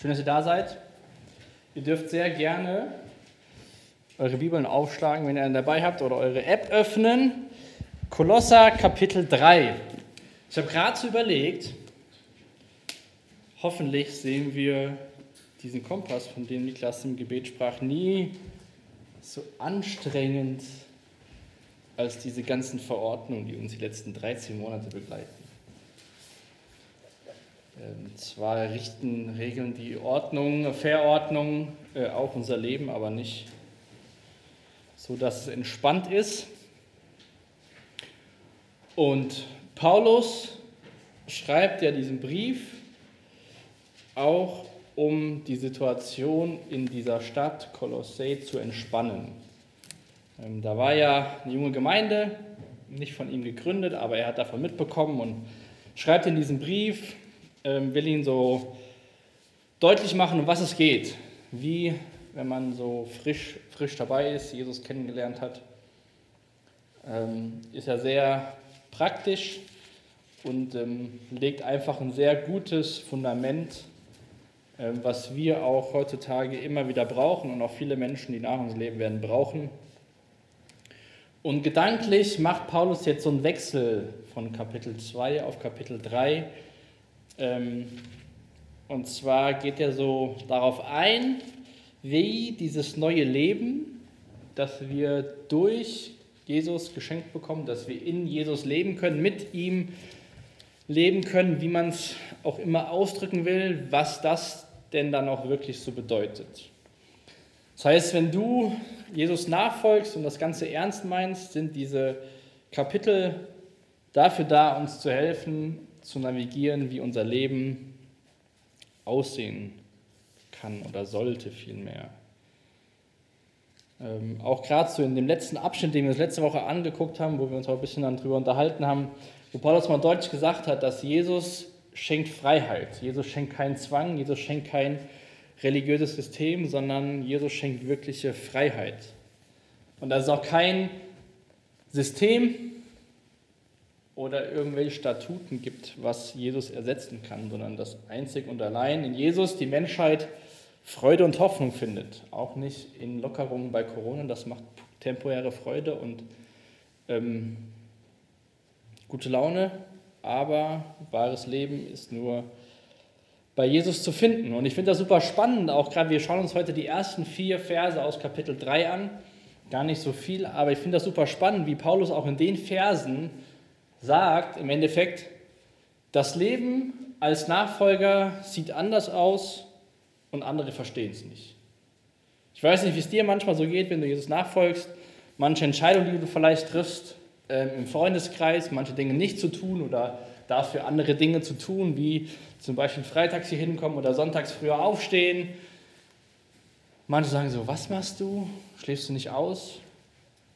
Schön, dass ihr da seid. Ihr dürft sehr gerne eure Bibeln aufschlagen, wenn ihr einen dabei habt, oder eure App öffnen. Kolosser Kapitel 3. Ich habe gerade so überlegt, hoffentlich sehen wir diesen Kompass, von dem Niklas im Gebet sprach, nie so anstrengend als diese ganzen Verordnungen, die uns die letzten 13 Monate begleiten. Ähm, zwar richten Regeln die Ordnung, Verordnung äh, auch unser Leben, aber nicht so, dass es entspannt ist. Und Paulus schreibt ja diesen Brief auch, um die Situation in dieser Stadt Kolossee zu entspannen. Ähm, da war ja eine junge Gemeinde, nicht von ihm gegründet, aber er hat davon mitbekommen und schreibt in diesem Brief, will ihn so deutlich machen, um was es geht. Wie, wenn man so frisch, frisch dabei ist, Jesus kennengelernt hat, ähm, ist er sehr praktisch und ähm, legt einfach ein sehr gutes Fundament, ähm, was wir auch heutzutage immer wieder brauchen und auch viele Menschen, die nach uns leben werden, brauchen. Und gedanklich macht Paulus jetzt so einen Wechsel von Kapitel 2 auf Kapitel 3 ähm, und zwar geht er so darauf ein, wie dieses neue Leben, das wir durch Jesus geschenkt bekommen, dass wir in Jesus leben können, mit ihm leben können, wie man es auch immer ausdrücken will, was das denn dann auch wirklich so bedeutet. Das heißt, wenn du Jesus nachfolgst und das Ganze ernst meinst, sind diese Kapitel dafür da, uns zu helfen, zu navigieren, wie unser Leben aussehen kann oder sollte vielmehr. Ähm, auch gerade so in dem letzten Abschnitt, den wir uns letzte Woche angeguckt haben, wo wir uns auch ein bisschen darüber unterhalten haben, wo Paulus mal deutlich gesagt hat, dass Jesus schenkt Freiheit. Jesus schenkt keinen Zwang, Jesus schenkt kein religiöses System, sondern Jesus schenkt wirkliche Freiheit. Und das ist auch kein System, oder irgendwelche Statuten gibt, was Jesus ersetzen kann, sondern dass einzig und allein in Jesus die Menschheit Freude und Hoffnung findet. Auch nicht in Lockerungen bei Corona, das macht temporäre Freude und ähm, gute Laune, aber wahres Leben ist nur bei Jesus zu finden. Und ich finde das super spannend, auch gerade wir schauen uns heute die ersten vier Verse aus Kapitel 3 an, gar nicht so viel, aber ich finde das super spannend, wie Paulus auch in den Versen sagt im Endeffekt, das Leben als Nachfolger sieht anders aus und andere verstehen es nicht. Ich weiß nicht, wie es dir manchmal so geht, wenn du Jesus nachfolgst. Manche Entscheidungen, die du vielleicht triffst äh, im Freundeskreis, manche Dinge nicht zu tun oder dafür andere Dinge zu tun, wie zum Beispiel freitags hier hinkommen oder sonntags früher aufstehen. Manche sagen so, was machst du? Schläfst du nicht aus?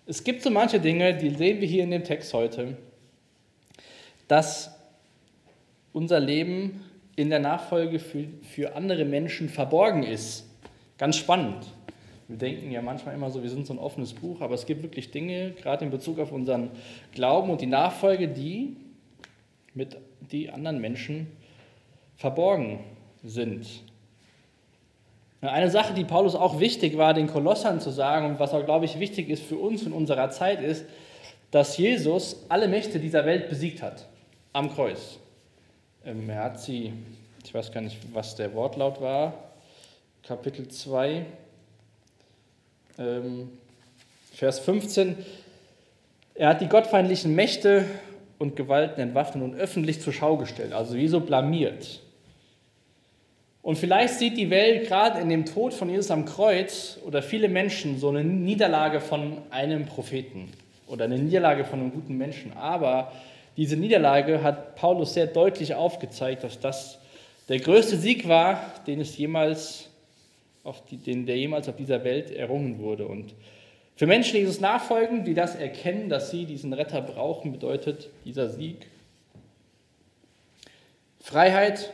Es gibt so manche Dinge, die sehen wir hier in dem Text heute, dass unser Leben in der Nachfolge für, für andere Menschen verborgen ist. Ganz spannend. Wir denken ja manchmal immer so, wir sind so ein offenes Buch, aber es gibt wirklich Dinge, gerade in Bezug auf unseren Glauben und die Nachfolge, die mit die anderen Menschen verborgen sind. Eine Sache, die Paulus auch wichtig war, den Kolossern zu sagen und was auch, glaube ich, wichtig ist für uns in unserer Zeit, ist, dass Jesus alle Mächte dieser Welt besiegt hat am Kreuz. Er hat sie, ich weiß gar nicht, was der Wortlaut war, Kapitel 2, ähm, Vers 15. Er hat die gottfeindlichen Mächte und Gewalten entwaffnet und öffentlich zur Schau gestellt, also wie so blamiert. Und vielleicht sieht die Welt gerade in dem Tod von Jesus am Kreuz oder viele Menschen so eine Niederlage von einem Propheten oder eine Niederlage von einem guten Menschen. Aber diese Niederlage hat Paulus sehr deutlich aufgezeigt, dass das der größte Sieg war, den es jemals auf die, den, der jemals auf dieser Welt errungen wurde. Und für Menschen, die Jesus nachfolgen, die das erkennen, dass sie diesen Retter brauchen, bedeutet dieser Sieg Freiheit,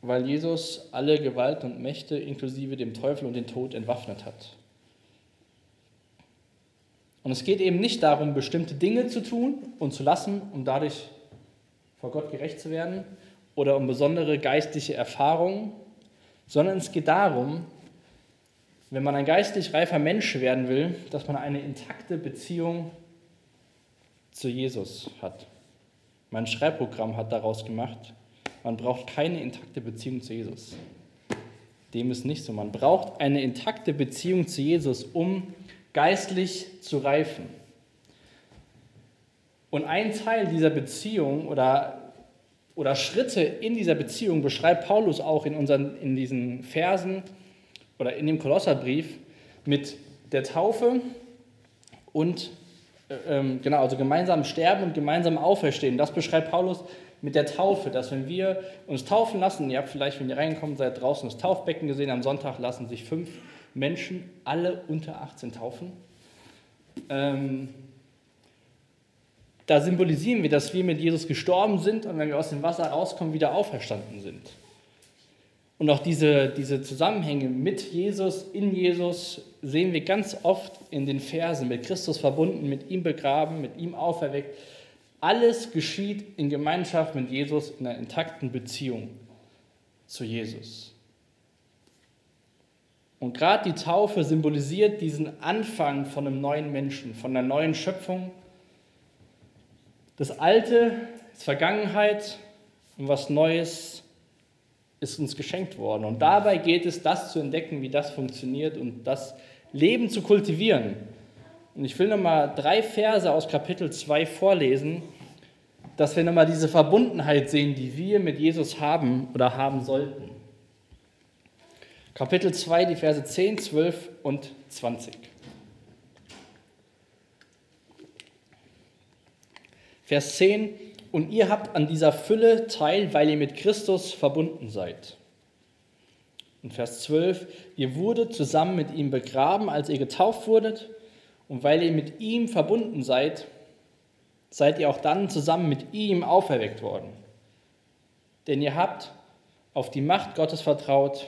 weil Jesus alle Gewalt und Mächte inklusive dem Teufel und den Tod entwaffnet hat. Und es geht eben nicht darum, bestimmte Dinge zu tun und zu lassen, um dadurch vor Gott gerecht zu werden oder um besondere geistliche Erfahrungen, sondern es geht darum, wenn man ein geistlich reifer Mensch werden will, dass man eine intakte Beziehung zu Jesus hat. Mein Schreibprogramm hat daraus gemacht, man braucht keine intakte Beziehung zu Jesus. Dem ist nicht so. Man braucht eine intakte Beziehung zu Jesus, um geistlich zu reifen. Und ein Teil dieser Beziehung oder, oder Schritte in dieser Beziehung beschreibt Paulus auch in, unseren, in diesen Versen oder in dem Kolosserbrief mit der Taufe und äh, ähm, genau, also gemeinsam sterben und gemeinsam auferstehen. Das beschreibt Paulus mit der Taufe, dass wenn wir uns taufen lassen, ihr habt vielleicht, wenn ihr reinkommt, seid draußen das Taufbecken gesehen, am Sonntag lassen sich fünf Menschen, alle unter 18 taufen. Ähm, da symbolisieren wir, dass wir mit Jesus gestorben sind und wenn wir aus dem Wasser rauskommen, wieder auferstanden sind. Und auch diese, diese Zusammenhänge mit Jesus, in Jesus, sehen wir ganz oft in den Versen, mit Christus verbunden, mit ihm begraben, mit ihm auferweckt. Alles geschieht in Gemeinschaft mit Jesus, in einer intakten Beziehung zu Jesus. Und gerade die Taufe symbolisiert diesen Anfang von einem neuen Menschen, von einer neuen Schöpfung. Das Alte ist Vergangenheit und was Neues ist uns geschenkt worden. Und dabei geht es, das zu entdecken, wie das funktioniert und das Leben zu kultivieren. Und ich will nochmal drei Verse aus Kapitel 2 vorlesen, dass wir nochmal diese Verbundenheit sehen, die wir mit Jesus haben oder haben sollten. Kapitel 2, die Verse 10, 12 und 20. Vers 10, und ihr habt an dieser Fülle teil, weil ihr mit Christus verbunden seid. Und Vers 12, ihr wurdet zusammen mit ihm begraben, als ihr getauft wurdet, und weil ihr mit ihm verbunden seid, seid ihr auch dann zusammen mit ihm auferweckt worden. Denn ihr habt auf die Macht Gottes vertraut,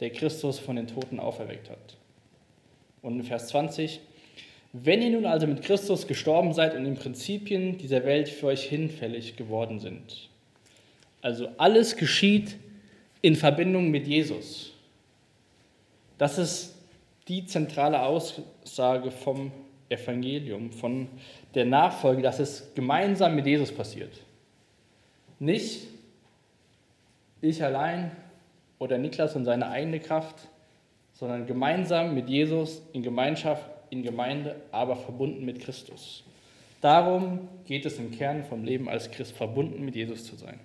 der Christus von den Toten auferweckt hat. Und in Vers 20, wenn ihr nun also mit Christus gestorben seid und den Prinzipien dieser Welt für euch hinfällig geworden sind. Also alles geschieht in Verbindung mit Jesus. Das ist die zentrale Aussage vom Evangelium, von der Nachfolge, dass es gemeinsam mit Jesus passiert. Nicht ich allein oder Niklas und seine eigene Kraft, sondern gemeinsam mit Jesus in Gemeinschaft, in Gemeinde, aber verbunden mit Christus. Darum geht es im Kern vom Leben als Christ, verbunden mit Jesus zu sein.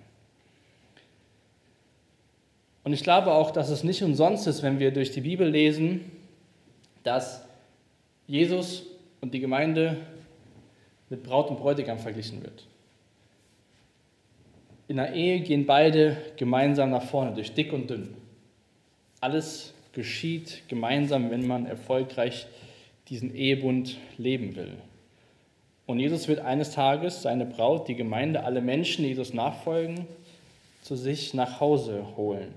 Und ich glaube auch, dass es nicht umsonst ist, wenn wir durch die Bibel lesen, dass Jesus und die Gemeinde mit Braut und Bräutigam verglichen wird. In der Ehe gehen beide gemeinsam nach vorne, durch dick und dünn. Alles geschieht gemeinsam, wenn man erfolgreich diesen Ehebund leben will. Und Jesus wird eines Tages seine Braut, die Gemeinde, alle Menschen, die Jesus nachfolgen, zu sich nach Hause holen.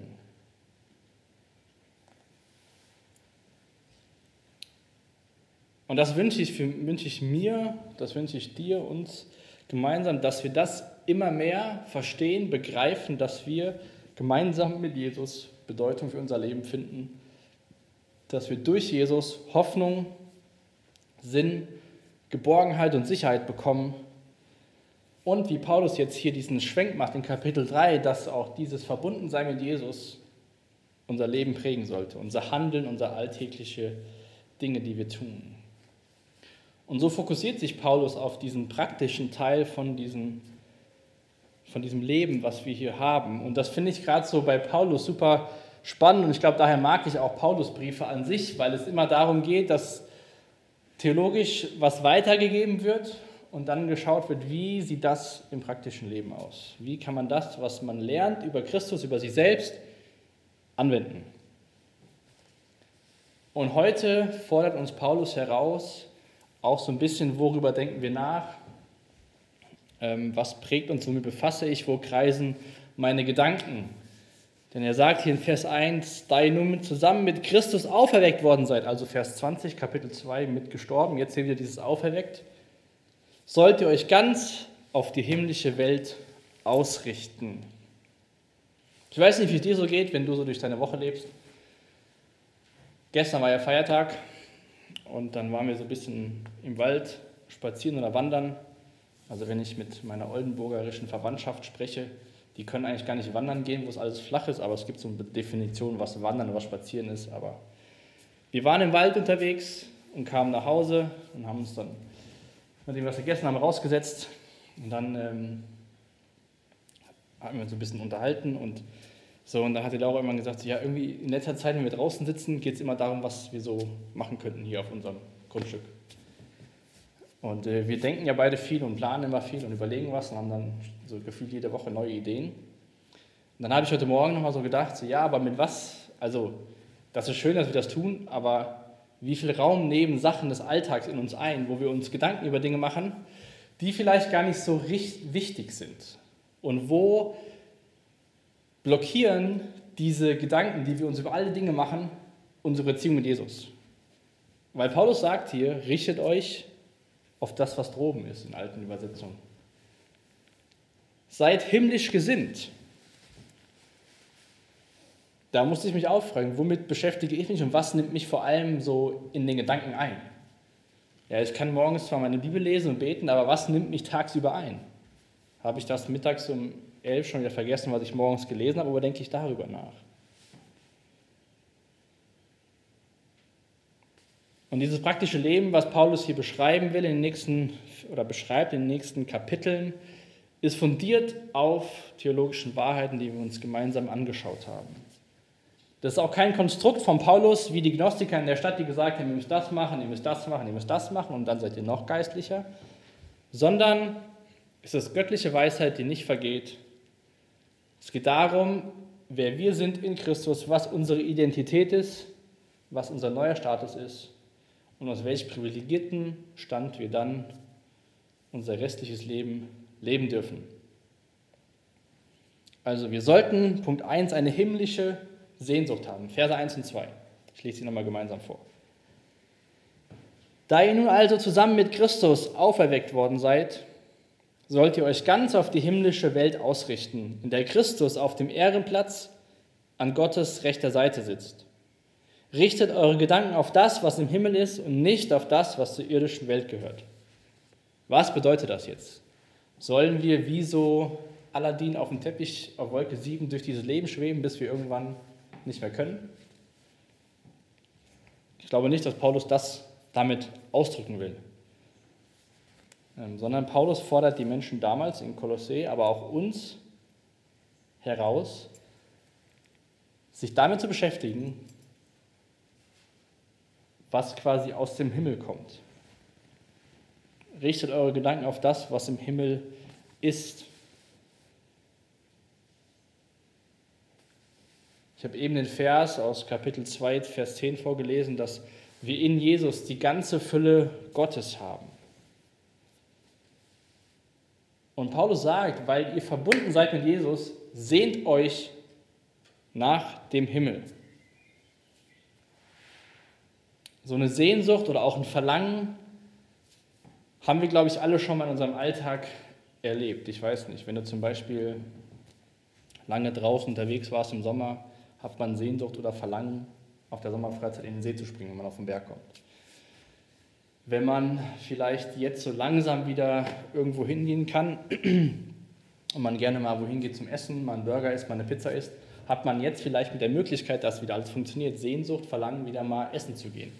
Und das wünsche ich, wünsche ich mir, das wünsche ich dir, uns gemeinsam, dass wir das immer mehr verstehen, begreifen, dass wir gemeinsam mit Jesus Bedeutung für unser Leben finden, dass wir durch Jesus Hoffnung, Sinn, Geborgenheit und Sicherheit bekommen. Und wie Paulus jetzt hier diesen Schwenk macht in Kapitel 3, dass auch dieses Verbundensein mit Jesus unser Leben prägen sollte, unser Handeln, unsere alltägliche Dinge, die wir tun. Und so fokussiert sich Paulus auf diesen praktischen Teil von diesem, von diesem Leben, was wir hier haben. Und das finde ich gerade so bei Paulus super spannend. Und ich glaube, daher mag ich auch Paulusbriefe an sich, weil es immer darum geht, dass theologisch was weitergegeben wird und dann geschaut wird, wie sieht das im praktischen Leben aus? Wie kann man das, was man lernt über Christus, über sich selbst, anwenden? Und heute fordert uns Paulus heraus, auch so ein bisschen, worüber denken wir nach, ähm, was prägt uns, womit befasse ich, wo kreisen meine Gedanken. Denn er sagt hier in Vers 1, da ihr nun zusammen mit Christus auferweckt worden seid, also Vers 20, Kapitel 2, mit gestorben, jetzt hier wieder dieses auferweckt, sollt ihr euch ganz auf die himmlische Welt ausrichten. Ich weiß nicht, wie es dir so geht, wenn du so durch deine Woche lebst Gestern war ja Feiertag und dann waren wir so ein bisschen im Wald spazieren oder wandern. Also wenn ich mit meiner oldenburgerischen Verwandtschaft spreche, die können eigentlich gar nicht wandern gehen, wo es alles flach ist, aber es gibt so eine Definition, was Wandern und was Spazieren ist. Aber wir waren im Wald unterwegs und kamen nach Hause und haben uns dann, nachdem wir was gegessen haben, rausgesetzt und dann ähm, haben wir uns ein bisschen unterhalten und so, und dann hat die Laura immer gesagt, ja, irgendwie in letzter Zeit, wenn wir draußen sitzen, geht es immer darum, was wir so machen könnten hier auf unserem Grundstück. Und äh, wir denken ja beide viel und planen immer viel und überlegen was und haben dann so gefühlt jede Woche neue Ideen. Und dann habe ich heute Morgen nochmal so gedacht, so, ja, aber mit was, also das ist schön, dass wir das tun, aber wie viel Raum nehmen Sachen des Alltags in uns ein, wo wir uns Gedanken über Dinge machen, die vielleicht gar nicht so richtig wichtig sind? Und wo blockieren diese Gedanken, die wir uns über alle Dinge machen, unsere Beziehung mit Jesus. Weil Paulus sagt hier, richtet euch auf das, was droben ist in alten Übersetzungen. Seid himmlisch gesinnt. Da musste ich mich auffragen, womit beschäftige ich mich und was nimmt mich vor allem so in den Gedanken ein? Ja, ich kann morgens zwar meine Bibel lesen und beten, aber was nimmt mich tagsüber ein? Habe ich das mittags um 11 schon wieder vergessen, was ich morgens gelesen habe, aber denke ich darüber nach. Und dieses praktische Leben, was Paulus hier beschreiben will in den nächsten oder beschreibt in den nächsten Kapiteln, ist fundiert auf theologischen Wahrheiten, die wir uns gemeinsam angeschaut haben. Das ist auch kein Konstrukt von Paulus, wie die Gnostiker in der Stadt, die gesagt haben, ihr müsst das machen, ihr müsst das machen, ihr müsst das machen und dann seid ihr noch geistlicher, sondern es ist göttliche Weisheit, die nicht vergeht es geht darum, wer wir sind in Christus, was unsere Identität ist, was unser neuer Status ist und aus welchem privilegierten Stand wir dann unser restliches Leben leben dürfen. Also wir sollten, Punkt 1, eine himmlische Sehnsucht haben. Verse 1 und 2. Ich lese sie nochmal gemeinsam vor. Da ihr nun also zusammen mit Christus auferweckt worden seid, sollt ihr euch ganz auf die himmlische Welt ausrichten, in der Christus auf dem Ehrenplatz an Gottes rechter Seite sitzt. Richtet eure Gedanken auf das, was im Himmel ist und nicht auf das, was zur irdischen Welt gehört. Was bedeutet das jetzt? Sollen wir wie so Aladdin auf dem Teppich auf Wolke 7 durch dieses Leben schweben, bis wir irgendwann nicht mehr können? Ich glaube nicht, dass Paulus das damit ausdrücken will. Ähm, sondern Paulus fordert die Menschen damals in Kolossee, aber auch uns heraus, sich damit zu beschäftigen, was quasi aus dem Himmel kommt. Richtet eure Gedanken auf das, was im Himmel ist. Ich habe eben den Vers aus Kapitel 2, Vers 10 vorgelesen, dass wir in Jesus die ganze Fülle Gottes haben. Und Paulus sagt, weil ihr verbunden seid mit Jesus, sehnt euch nach dem Himmel. So eine Sehnsucht oder auch ein Verlangen haben wir, glaube ich, alle schon mal in unserem Alltag erlebt. Ich weiß nicht, wenn du zum Beispiel lange draußen unterwegs warst im Sommer, hat man Sehnsucht oder Verlangen, auf der Sommerfreizeit in den See zu springen, wenn man auf den Berg kommt wenn man vielleicht jetzt so langsam wieder irgendwo hingehen kann und man gerne mal wohin geht zum Essen, mal einen Burger isst, mal eine Pizza isst, hat man jetzt vielleicht mit der Möglichkeit, dass wieder alles funktioniert, Sehnsucht, Verlangen, wieder mal essen zu gehen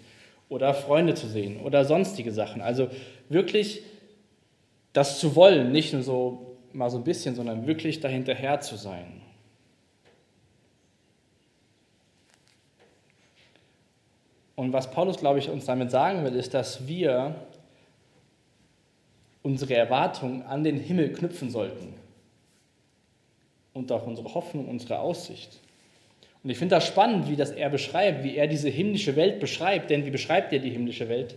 oder Freunde zu sehen oder sonstige Sachen. Also wirklich das zu wollen, nicht nur so mal so ein bisschen, sondern wirklich dahinterher zu sein. Und was Paulus, glaube ich, uns damit sagen will, ist, dass wir unsere Erwartungen an den Himmel knüpfen sollten. Und auch unsere Hoffnung, unsere Aussicht. Und ich finde das spannend, wie das er beschreibt, wie er diese himmlische Welt beschreibt. Denn wie beschreibt er die himmlische Welt?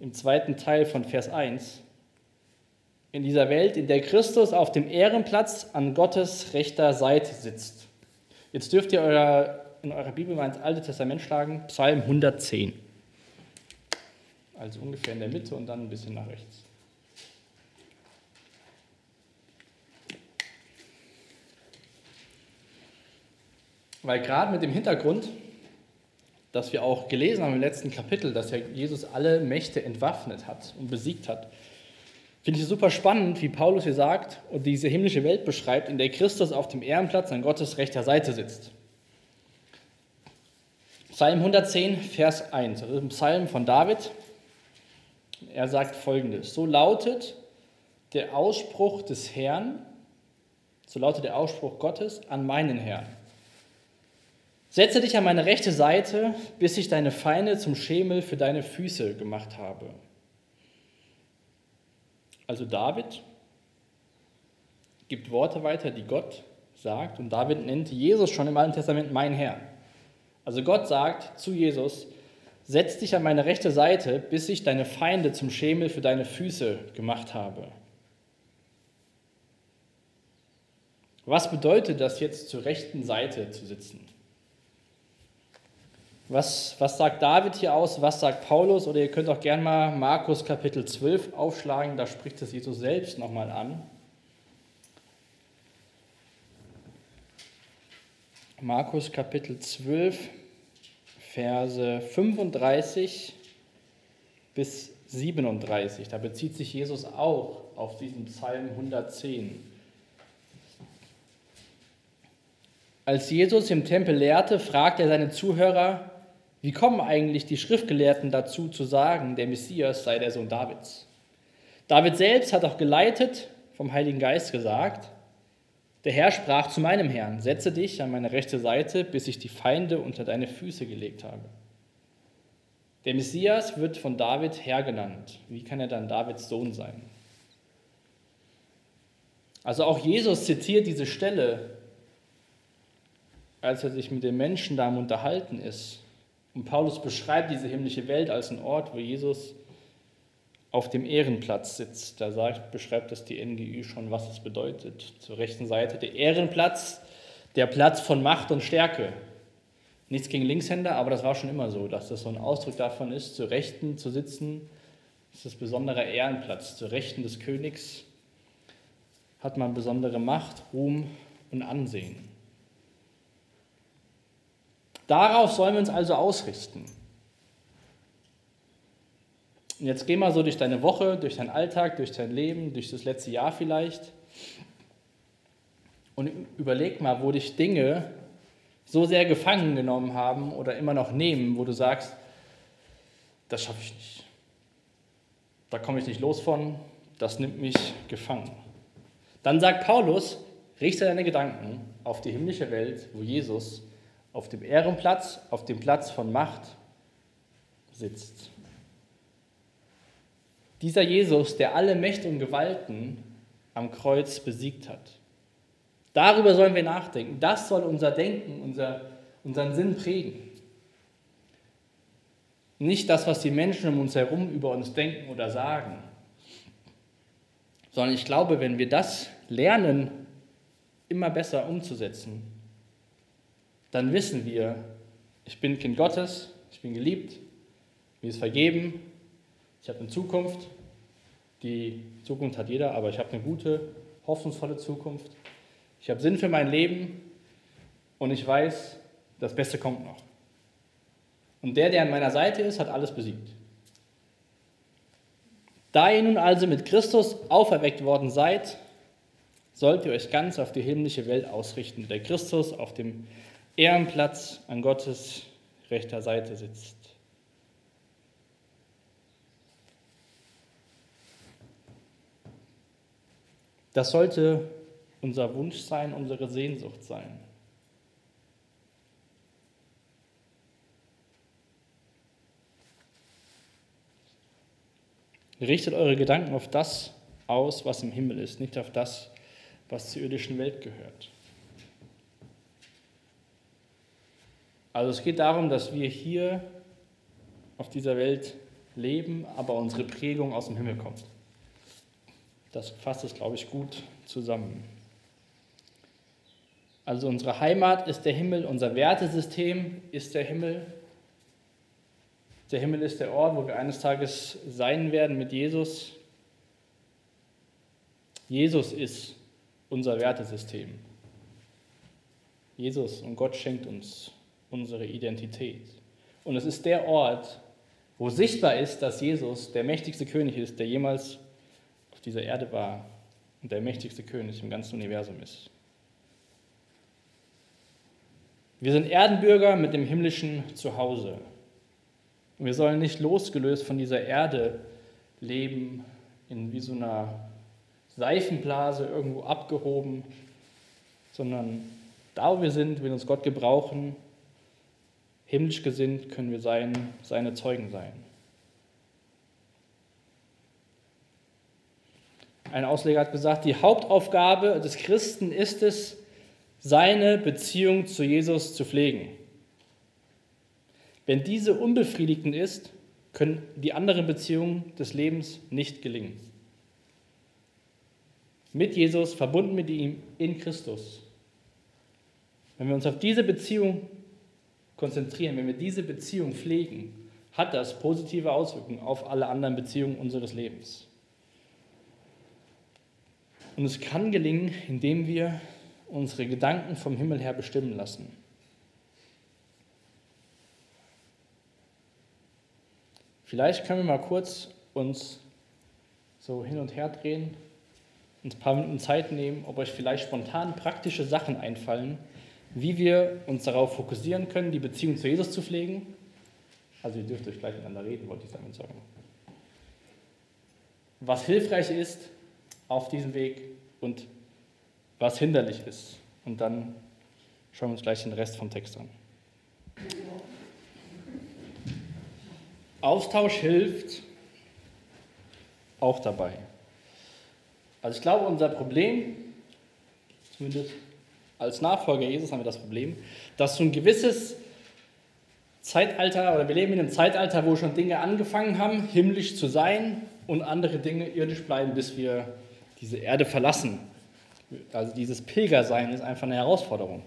Im zweiten Teil von Vers 1. In dieser Welt, in der Christus auf dem Ehrenplatz an Gottes rechter Seite sitzt. Jetzt dürft ihr euer in eurer Bibel mal ins Alte Testament schlagen, Psalm 110. Also ungefähr in der Mitte und dann ein bisschen nach rechts. Weil gerade mit dem Hintergrund, dass wir auch gelesen haben im letzten Kapitel, dass ja Jesus alle Mächte entwaffnet hat und besiegt hat. Finde ich super spannend, wie Paulus hier sagt und diese himmlische Welt beschreibt, in der Christus auf dem Ehrenplatz an Gottes rechter Seite sitzt. Psalm 110, Vers 1, also ein Psalm von David. Er sagt folgendes: So lautet der Ausspruch des Herrn, so lautet der Ausspruch Gottes an meinen Herrn. Setze dich an meine rechte Seite, bis ich deine Feinde zum Schemel für deine Füße gemacht habe. Also David gibt Worte weiter, die Gott sagt. Und David nennt Jesus schon im Alten Testament mein Herr. Also Gott sagt zu Jesus, setz dich an meine rechte Seite, bis ich deine Feinde zum Schemel für deine Füße gemacht habe. Was bedeutet das jetzt zur rechten Seite zu sitzen? Was, was sagt David hier aus? Was sagt Paulus? Oder ihr könnt auch gerne mal Markus Kapitel 12 aufschlagen, da spricht es Jesus selbst nochmal an. Markus Kapitel 12, Verse 35 bis 37. Da bezieht sich Jesus auch auf diesen Psalm 110. Als Jesus im Tempel lehrte, fragte er seine Zuhörer, wie kommen eigentlich die Schriftgelehrten dazu zu sagen, der Messias sei der Sohn Davids? David selbst hat auch geleitet vom Heiligen Geist gesagt, der Herr sprach zu meinem Herrn, setze dich an meine rechte Seite, bis ich die Feinde unter deine Füße gelegt habe. Der Messias wird von David Herr genannt. Wie kann er dann Davids Sohn sein? Also auch Jesus zitiert diese Stelle, als er sich mit den Menschen da unterhalten ist und Paulus beschreibt diese himmlische Welt als einen Ort, wo Jesus auf dem Ehrenplatz sitzt. Da sagt, beschreibt das die NGÜ schon, was es bedeutet. Zur rechten Seite der Ehrenplatz, der Platz von Macht und Stärke. Nichts gegen Linkshänder, aber das war schon immer so, dass das so ein Ausdruck davon ist, zur Rechten zu sitzen. Das ist ein besonderer Ehrenplatz. Zur Rechten des Königs hat man besondere Macht, Ruhm und Ansehen. Darauf sollen wir uns also ausrichten. Und jetzt geh mal so durch deine Woche, durch deinen Alltag, durch dein Leben, durch das letzte Jahr vielleicht und überleg mal, wo dich Dinge so sehr gefangen genommen haben oder immer noch nehmen, wo du sagst, das schaffe ich nicht. Da komme ich nicht los von, das nimmt mich gefangen. Dann sagt Paulus, richte deine Gedanken auf die himmlische Welt, wo Jesus auf dem Ehrenplatz, auf dem Platz von Macht sitzt. Dieser Jesus, der alle Mächte und Gewalten am Kreuz besiegt hat. Darüber sollen wir nachdenken. Das soll unser Denken, unser, unseren Sinn prägen. Nicht das, was die Menschen um uns herum über uns denken oder sagen, sondern ich glaube, wenn wir das lernen, immer besser umzusetzen, dann wissen wir, ich bin Kind Gottes, ich bin geliebt, mir ist vergeben, ich habe eine Zukunft. Die Zukunft hat jeder, aber ich habe eine gute, hoffnungsvolle Zukunft. Ich habe Sinn für mein Leben und ich weiß, das Beste kommt noch. Und der, der an meiner Seite ist, hat alles besiegt. Da ihr nun also mit Christus auferweckt worden seid, sollt ihr euch ganz auf die himmlische Welt ausrichten, der Christus auf dem Ehrenplatz an Gottes rechter Seite sitzt. Das sollte unser Wunsch sein, unsere Sehnsucht sein. Richtet eure Gedanken auf das aus, was im Himmel ist, nicht auf das, was zur irdischen Welt gehört. Also es geht darum, dass wir hier auf dieser Welt leben, aber unsere Prägung aus dem Himmel kommt. Das fasst es, glaube ich, gut zusammen. Also unsere Heimat ist der Himmel, unser Wertesystem ist der Himmel. Der Himmel ist der Ort, wo wir eines Tages sein werden mit Jesus. Jesus ist unser Wertesystem. Jesus und Gott schenkt uns unsere Identität. Und es ist der Ort, wo sichtbar ist, dass Jesus der mächtigste König ist, der jemals auf dieser Erde war und der mächtigste König im ganzen Universum ist. Wir sind Erdenbürger mit dem himmlischen Zuhause. Und wir sollen nicht losgelöst von dieser Erde leben, in wie so einer Seifenblase irgendwo abgehoben, sondern da, wo wir sind, will uns Gott gebrauchen. Himmlisch gesinnt können wir sein, seine Zeugen sein. Ein Ausleger hat gesagt, die Hauptaufgabe des Christen ist es, seine Beziehung zu Jesus zu pflegen. Wenn diese unbefriedigend ist, können die anderen Beziehungen des Lebens nicht gelingen. Mit Jesus, verbunden mit ihm in Christus. Wenn wir uns auf diese Beziehung konzentrieren, wenn wir diese Beziehung pflegen, hat das positive Auswirkungen auf alle anderen Beziehungen unseres Lebens. Und es kann gelingen, indem wir unsere Gedanken vom Himmel her bestimmen lassen. Vielleicht können wir mal kurz uns so hin und her drehen, uns ein paar Minuten Zeit nehmen, ob euch vielleicht spontan praktische Sachen einfallen, wie wir uns darauf fokussieren können, die Beziehung zu Jesus zu pflegen. Also ihr dürft euch gleich miteinander reden, wollte ich damit sagen. Was hilfreich ist auf diesem Weg und was hinderlich ist. Und dann schauen wir uns gleich den Rest vom Text an. Austausch hilft auch dabei. Also ich glaube, unser Problem, zumindest als Nachfolger Jesus haben wir das Problem, dass so ein gewisses Zeitalter, oder wir leben in einem Zeitalter, wo schon Dinge angefangen haben, himmlisch zu sein und andere Dinge irdisch bleiben, bis wir diese Erde verlassen. Also dieses Pilgersein ist einfach eine Herausforderung.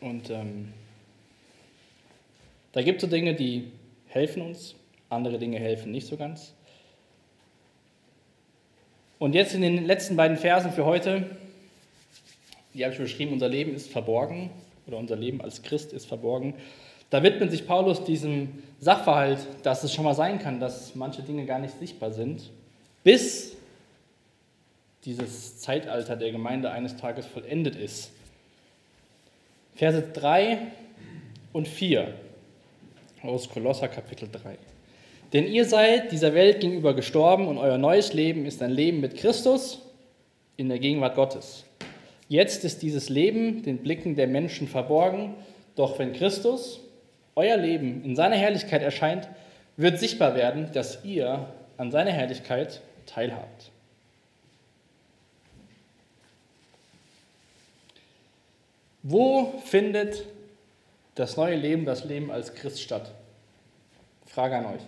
Und ähm, da gibt es so Dinge, die helfen uns, andere Dinge helfen nicht so ganz. Und jetzt in den letzten beiden Versen für heute, die habe ich beschrieben, unser Leben ist verborgen oder unser Leben als Christ ist verborgen. Da widmet sich Paulus diesem Sachverhalt, dass es schon mal sein kann, dass manche Dinge gar nicht sichtbar sind, bis dieses Zeitalter der Gemeinde eines Tages vollendet ist. Verse 3 und 4 aus Kolosser Kapitel 3. Denn ihr seid dieser Welt gegenüber gestorben und euer neues Leben ist ein Leben mit Christus in der Gegenwart Gottes. Jetzt ist dieses Leben den Blicken der Menschen verborgen, doch wenn Christus, euer Leben, in seiner Herrlichkeit erscheint, wird sichtbar werden, dass ihr an seiner Herrlichkeit teilhabt. Wo findet das neue Leben, das Leben als Christ statt? Frage an euch.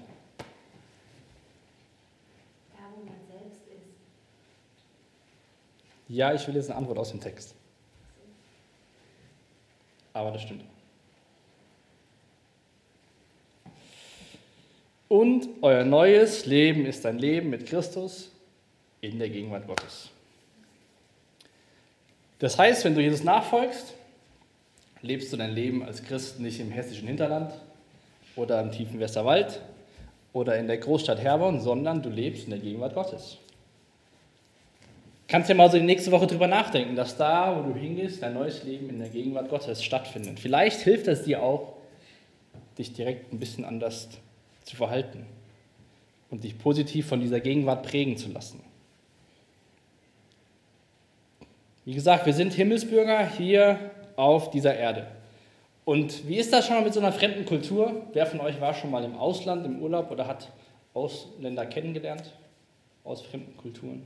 Da, wo man selbst ist. Ja, ich will jetzt eine Antwort aus dem Text. Aber das stimmt. Und euer neues Leben ist ein Leben mit Christus in der Gegenwart Gottes. Das heißt, wenn du Jesus nachfolgst, lebst du dein Leben als Christ nicht im hessischen Hinterland oder im tiefen Westerwald oder in der Großstadt Herborn, sondern du lebst in der Gegenwart Gottes. Kannst ja mal so die nächste Woche drüber nachdenken, dass da, wo du hingehst, dein neues Leben in der Gegenwart Gottes stattfindet. Vielleicht hilft es dir auch, dich direkt ein bisschen anders zu verhalten und dich positiv von dieser Gegenwart prägen zu lassen. Wie gesagt, wir sind Himmelsbürger hier auf dieser Erde. Und wie ist das schon mal mit so einer fremden Kultur? Wer von euch war schon mal im Ausland, im Urlaub oder hat Ausländer kennengelernt aus fremden Kulturen?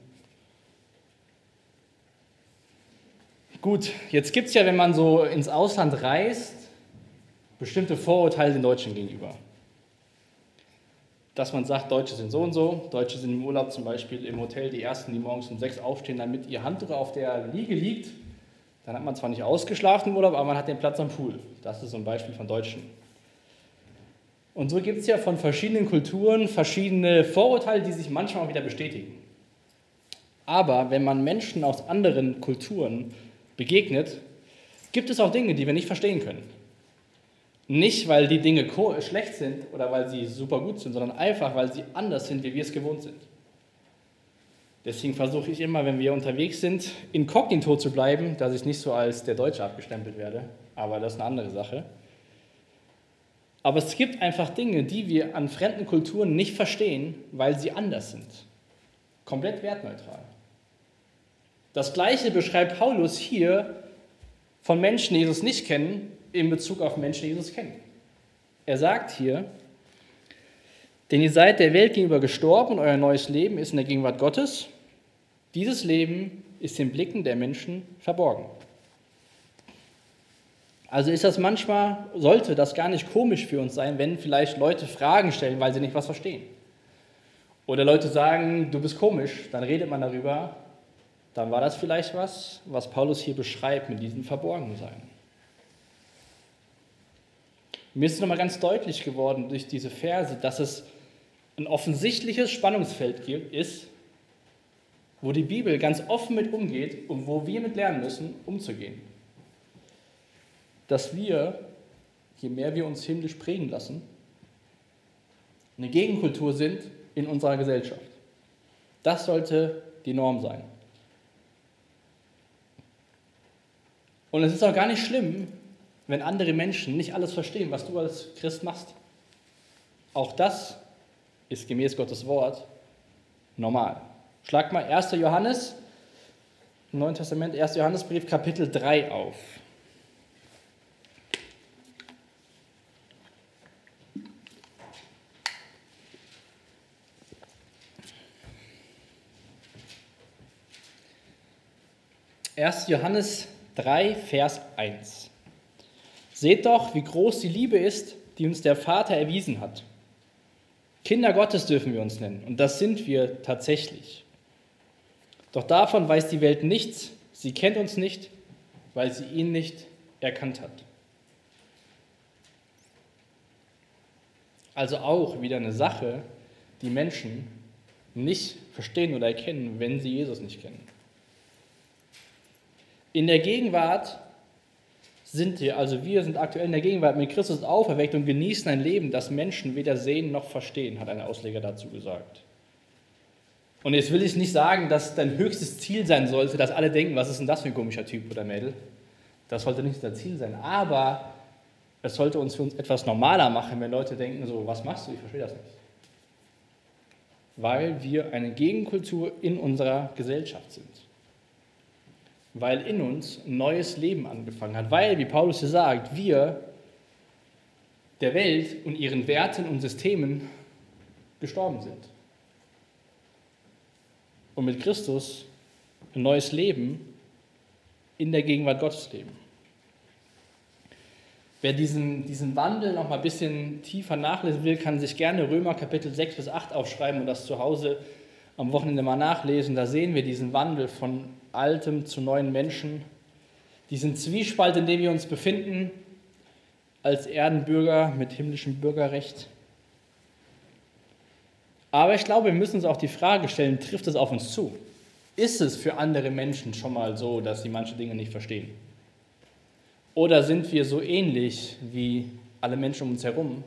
Gut, jetzt gibt es ja, wenn man so ins Ausland reist, bestimmte Vorurteile den Deutschen gegenüber. Dass man sagt, Deutsche sind so und so, Deutsche sind im Urlaub zum Beispiel im Hotel die Ersten, die morgens um sechs aufstehen, damit ihr Handtuch auf der Liege liegt. Dann hat man zwar nicht ausgeschlafen im Urlaub, aber man hat den Platz am Pool. Das ist so ein Beispiel von Deutschen. Und so gibt es ja von verschiedenen Kulturen verschiedene Vorurteile, die sich manchmal auch wieder bestätigen. Aber wenn man Menschen aus anderen Kulturen begegnet, gibt es auch Dinge, die wir nicht verstehen können. Nicht, weil die Dinge schlecht sind oder weil sie super gut sind, sondern einfach, weil sie anders sind, wie wir es gewohnt sind. Deswegen versuche ich immer, wenn wir unterwegs sind, inkognito zu bleiben, dass ich nicht so als der Deutsche abgestempelt werde. Aber das ist eine andere Sache. Aber es gibt einfach Dinge, die wir an fremden Kulturen nicht verstehen, weil sie anders sind. Komplett wertneutral. Das gleiche beschreibt Paulus hier von Menschen, die Jesus nicht kennen, in Bezug auf Menschen, die Jesus kennen. Er sagt hier, denn ihr seid der Welt gegenüber gestorben und euer neues Leben ist in der Gegenwart Gottes. Dieses Leben ist den Blicken der Menschen verborgen. Also ist das manchmal, sollte das gar nicht komisch für uns sein, wenn vielleicht Leute Fragen stellen, weil sie nicht was verstehen. Oder Leute sagen, du bist komisch, dann redet man darüber, dann war das vielleicht was, was Paulus hier beschreibt mit diesem Verborgensein. Mir ist nochmal ganz deutlich geworden durch diese Verse, dass es ein offensichtliches Spannungsfeld ist, wo die Bibel ganz offen mit umgeht und wo wir mit lernen müssen, umzugehen. Dass wir, je mehr wir uns himmlisch prägen lassen, eine Gegenkultur sind in unserer Gesellschaft. Das sollte die Norm sein. Und es ist auch gar nicht schlimm, wenn andere Menschen nicht alles verstehen, was du als Christ machst. Auch das ist gemäß Gottes Wort normal. Schlag mal 1. Johannes, im Neuen Testament, 1. Johannesbrief, Kapitel 3 auf. Erst Johannes 3, Vers 1. Seht doch, wie groß die Liebe ist, die uns der Vater erwiesen hat. Kinder Gottes dürfen wir uns nennen, und das sind wir tatsächlich. Doch davon weiß die Welt nichts, sie kennt uns nicht, weil sie ihn nicht erkannt hat. Also auch wieder eine Sache, die Menschen nicht verstehen oder erkennen, wenn sie Jesus nicht kennen. In der Gegenwart sind wir, also wir sind aktuell in der Gegenwart mit Christus auferweckt und genießen ein Leben, das Menschen weder sehen noch verstehen, hat ein Ausleger dazu gesagt. Und jetzt will ich nicht sagen, dass dein höchstes Ziel sein sollte, dass alle denken, was ist denn das für ein komischer Typ oder Mädel. Das sollte nicht unser Ziel sein. Aber es sollte uns für uns etwas normaler machen, wenn Leute denken, so, was machst du? Ich verstehe das nicht. Weil wir eine Gegenkultur in unserer Gesellschaft sind weil in uns ein neues Leben angefangen hat, weil, wie Paulus hier sagt, wir der Welt und ihren Werten und Systemen gestorben sind. Und mit Christus ein neues Leben in der Gegenwart Gottes leben. Wer diesen, diesen Wandel noch mal ein bisschen tiefer nachlesen will, kann sich gerne Römer Kapitel 6 bis 8 aufschreiben und das zu Hause am Wochenende mal nachlesen. Da sehen wir diesen Wandel von altem zu neuen Menschen, diesen Zwiespalt, in dem wir uns befinden, als Erdenbürger mit himmlischem Bürgerrecht. Aber ich glaube, wir müssen uns auch die Frage stellen, trifft es auf uns zu? Ist es für andere Menschen schon mal so, dass sie manche Dinge nicht verstehen? Oder sind wir so ähnlich wie alle Menschen um uns herum,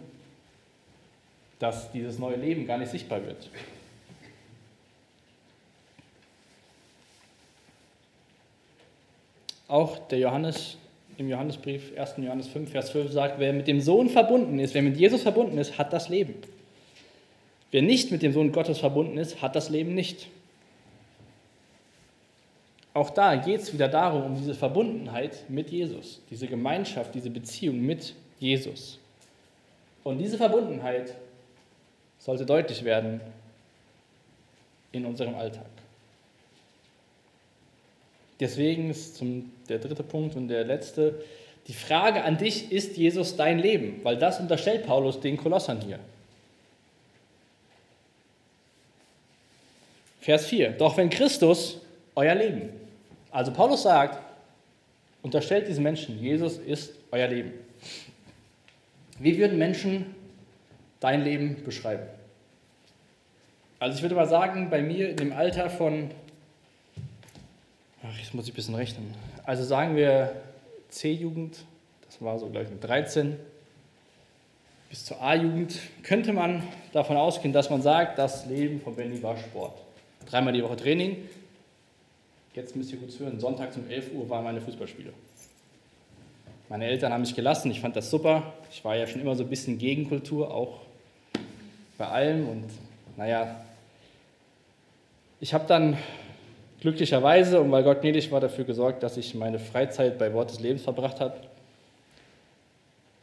dass dieses neue Leben gar nicht sichtbar wird? Auch der Johannes im Johannesbrief, 1. Johannes 5, Vers 12 sagt, wer mit dem Sohn verbunden ist, wer mit Jesus verbunden ist, hat das Leben. Wer nicht mit dem Sohn Gottes verbunden ist, hat das Leben nicht. Auch da geht es wieder darum, um diese Verbundenheit mit Jesus, diese Gemeinschaft, diese Beziehung mit Jesus. Und diese Verbundenheit sollte deutlich werden in unserem Alltag. Deswegen ist zum, der dritte Punkt und der letzte, die Frage an dich, ist Jesus dein Leben? Weil das unterstellt Paulus den Kolossern hier. Vers 4. Doch wenn Christus euer Leben, also Paulus sagt, unterstellt diesen Menschen, Jesus ist euer Leben. Wie würden Menschen dein Leben beschreiben? Also ich würde mal sagen, bei mir in dem Alter von jetzt muss ich ein bisschen rechnen. Also sagen wir C-Jugend, das war so gleich mit 13, bis zur A-Jugend, könnte man davon ausgehen, dass man sagt, das Leben von Benny war Sport. Dreimal die Woche Training. Jetzt müsst ihr gut hören, Sonntag um 11 Uhr waren meine Fußballspiele. Meine Eltern haben mich gelassen, ich fand das super. Ich war ja schon immer so ein bisschen Gegenkultur, auch bei allem. Und naja, ich habe dann glücklicherweise und weil Gott gnädig war, dafür gesorgt, dass ich meine Freizeit bei Wort des Lebens verbracht habe.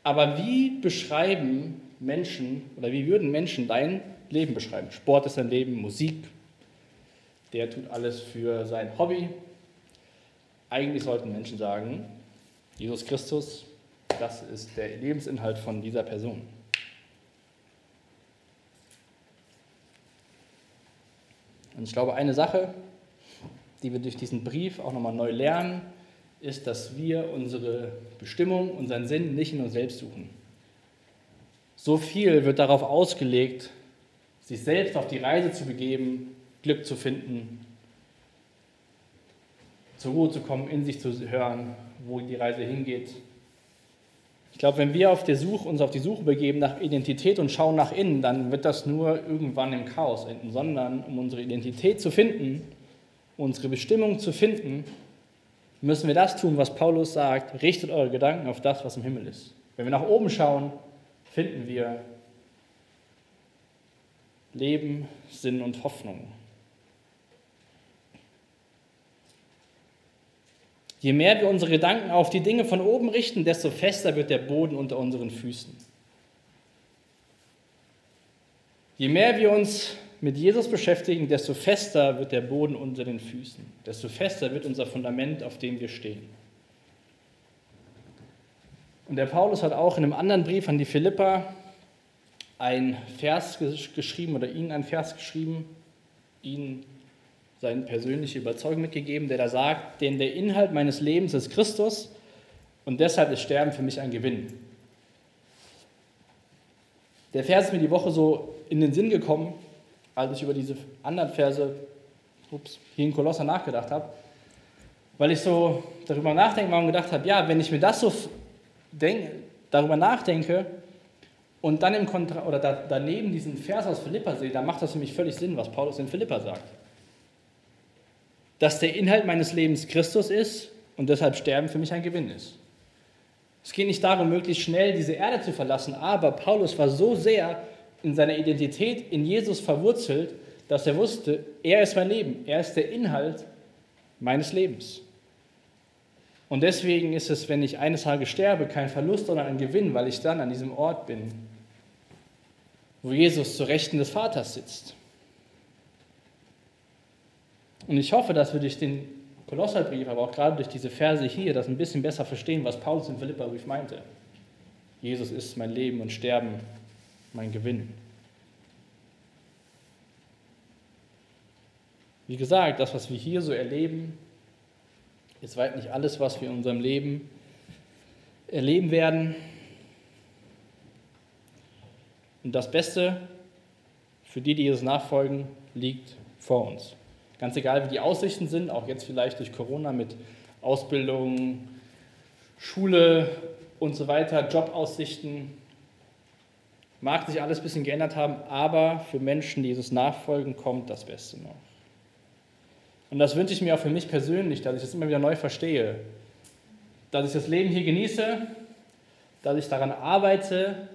Aber wie beschreiben Menschen oder wie würden Menschen dein Leben beschreiben? Sport ist dein Leben, Musik, der tut alles für sein Hobby. Eigentlich sollten Menschen sagen, Jesus Christus, das ist der Lebensinhalt von dieser Person. Und ich glaube, eine Sache, die wir durch diesen Brief auch nochmal neu lernen, ist, dass wir unsere Bestimmung, unseren Sinn nicht in uns selbst suchen. So viel wird darauf ausgelegt, sich selbst auf die Reise zu begeben, Glück zu finden, zur Ruhe zu kommen, in sich zu hören, wo die Reise hingeht. Ich glaube, wenn wir auf Suche, uns auf die Suche begeben nach Identität und schauen nach innen, dann wird das nur irgendwann im Chaos enden, sondern um unsere Identität zu finden, unsere Bestimmung zu finden, müssen wir das tun, was Paulus sagt, richtet eure Gedanken auf das, was im Himmel ist. Wenn wir nach oben schauen, finden wir Leben, Sinn und Hoffnung. Je mehr wir unsere Gedanken auf die Dinge von oben richten, desto fester wird der Boden unter unseren Füßen. Je mehr wir uns mit Jesus beschäftigen, desto fester wird der Boden unter den Füßen, desto fester wird unser Fundament, auf dem wir stehen. Und der Paulus hat auch in einem anderen Brief an die Philippa ein Vers geschrieben oder ihnen ein Vers geschrieben, ihnen seine persönliche Überzeugung mitgegeben, der da sagt, denn der Inhalt meines Lebens ist Christus und deshalb ist Sterben für mich ein Gewinn. Der Vers ist mir die Woche so in den Sinn gekommen, als ich über diese anderen Verse ups, hier in Kolosser nachgedacht habe, weil ich so darüber nachdenken war und gedacht habe, ja, wenn ich mir das so denk, darüber nachdenke und dann im Kontra oder da, daneben diesen Vers aus Philippa sehe, dann macht das für mich völlig Sinn, was Paulus in Philippa sagt dass der Inhalt meines Lebens Christus ist und deshalb Sterben für mich ein Gewinn ist. Es geht nicht darum, möglichst schnell diese Erde zu verlassen, aber Paulus war so sehr in seiner Identität in Jesus verwurzelt, dass er wusste, er ist mein Leben, er ist der Inhalt meines Lebens. Und deswegen ist es, wenn ich eines Tages sterbe, kein Verlust, sondern ein Gewinn, weil ich dann an diesem Ort bin, wo Jesus zur Rechten des Vaters sitzt. Und ich hoffe, dass wir durch den Kolosserbrief, aber auch gerade durch diese Verse hier, das ein bisschen besser verstehen, was Paulus im Philipperbrief meinte. Jesus ist mein Leben und Sterben mein Gewinn. Wie gesagt, das, was wir hier so erleben, ist weit nicht alles, was wir in unserem Leben erleben werden. Und das Beste für die, die Jesus nachfolgen, liegt vor uns. Ganz egal, wie die Aussichten sind, auch jetzt vielleicht durch Corona mit Ausbildung, Schule und so weiter, Jobaussichten, mag sich alles ein bisschen geändert haben, aber für Menschen, die Jesus nachfolgen, kommt das Beste noch. Und das wünsche ich mir auch für mich persönlich, dass ich das immer wieder neu verstehe. Dass ich das Leben hier genieße, dass ich daran arbeite,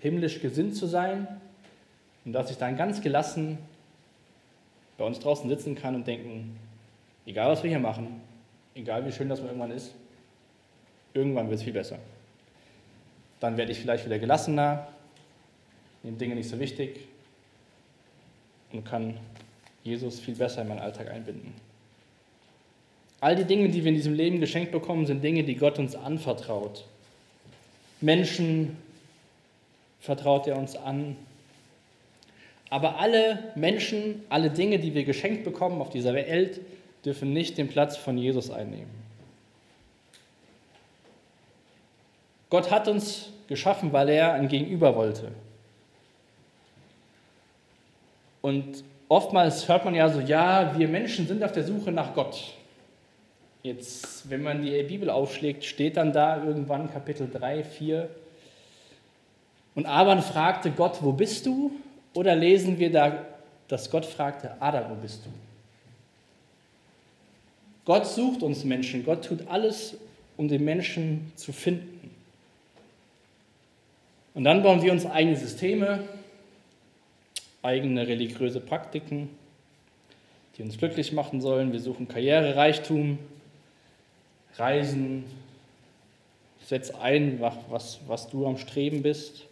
himmlisch gesinnt zu sein und dass ich dann ganz gelassen bei uns draußen sitzen kann und denken, egal was wir hier machen, egal wie schön das irgendwann ist, irgendwann wird es viel besser. Dann werde ich vielleicht wieder gelassener, nehme Dinge nicht so wichtig und kann Jesus viel besser in meinen Alltag einbinden. All die Dinge, die wir in diesem Leben geschenkt bekommen, sind Dinge, die Gott uns anvertraut. Menschen vertraut er uns an, aber alle Menschen, alle Dinge, die wir geschenkt bekommen auf dieser Welt, dürfen nicht den Platz von Jesus einnehmen. Gott hat uns geschaffen, weil er ein Gegenüber wollte. Und oftmals hört man ja so, ja, wir Menschen sind auf der Suche nach Gott. Jetzt, wenn man die Bibel aufschlägt, steht dann da irgendwann Kapitel 3, 4, Und Abraham fragte Gott, wo bist du? Oder lesen wir da, dass Gott fragte, Adam, wo bist du? Gott sucht uns Menschen. Gott tut alles, um den Menschen zu finden. Und dann bauen wir uns eigene Systeme, eigene religiöse Praktiken, die uns glücklich machen sollen. Wir suchen Karriere, Reichtum, Reisen. Setz ein, was, was du am Streben bist.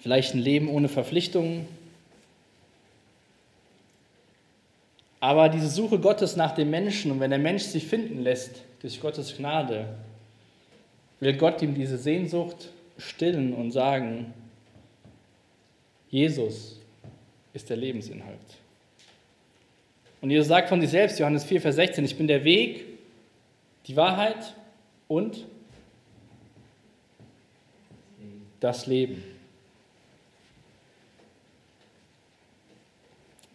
Vielleicht ein Leben ohne Verpflichtungen. Aber diese Suche Gottes nach dem Menschen und wenn der Mensch sich finden lässt durch Gottes Gnade, will Gott ihm diese Sehnsucht stillen und sagen, Jesus ist der Lebensinhalt. Und Jesus sagt von sich selbst, Johannes 4, Vers 16, ich bin der Weg, die Wahrheit und das Leben.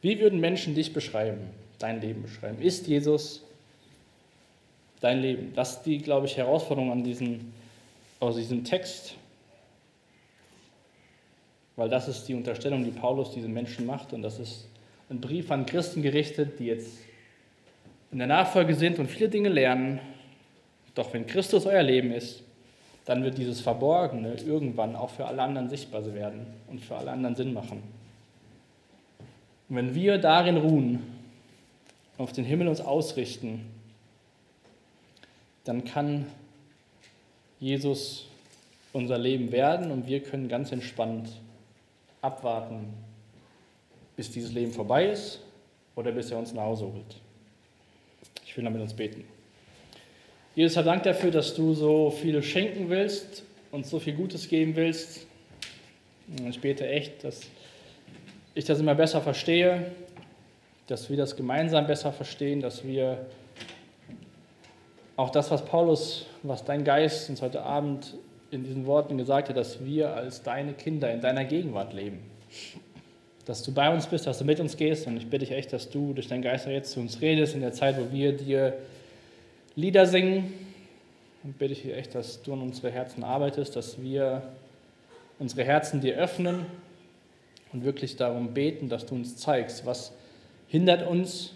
Wie würden Menschen dich beschreiben, dein Leben beschreiben? Ist Jesus dein Leben? Das ist die, glaube ich, Herausforderung an diesen, aus diesem Text. Weil das ist die Unterstellung, die Paulus diesen Menschen macht. Und das ist ein Brief an Christen gerichtet, die jetzt in der Nachfolge sind und viele Dinge lernen. Doch wenn Christus euer Leben ist, dann wird dieses Verborgene irgendwann auch für alle anderen sichtbar werden und für alle anderen Sinn machen. Und wenn wir darin ruhen, auf den Himmel uns ausrichten, dann kann Jesus unser Leben werden und wir können ganz entspannt abwarten, bis dieses Leben vorbei ist oder bis er uns nach Hause holt. Ich will damit uns beten. Jesus, Herr Dank dafür, dass du so viel schenken willst und so viel Gutes geben willst. Ich bete echt, dass ich das immer besser verstehe, dass wir das gemeinsam besser verstehen, dass wir auch das, was Paulus, was dein Geist uns heute Abend in diesen Worten gesagt hat, dass wir als deine Kinder in deiner Gegenwart leben. Dass du bei uns bist, dass du mit uns gehst und ich bitte dich echt, dass du durch deinen Geist jetzt zu uns redest in der Zeit, wo wir dir Lieder singen. Und bitte ich dich echt, dass du an unsere Herzen arbeitest, dass wir unsere Herzen dir öffnen und wirklich darum beten, dass du uns zeigst, was hindert uns,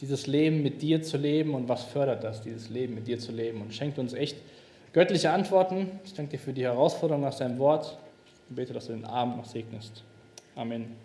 dieses Leben mit dir zu leben und was fördert das, dieses Leben mit dir zu leben. Und schenkt uns echt göttliche Antworten. Ich danke dir für die Herausforderung aus deinem Wort und bete, dass du den Abend noch segnest. Amen.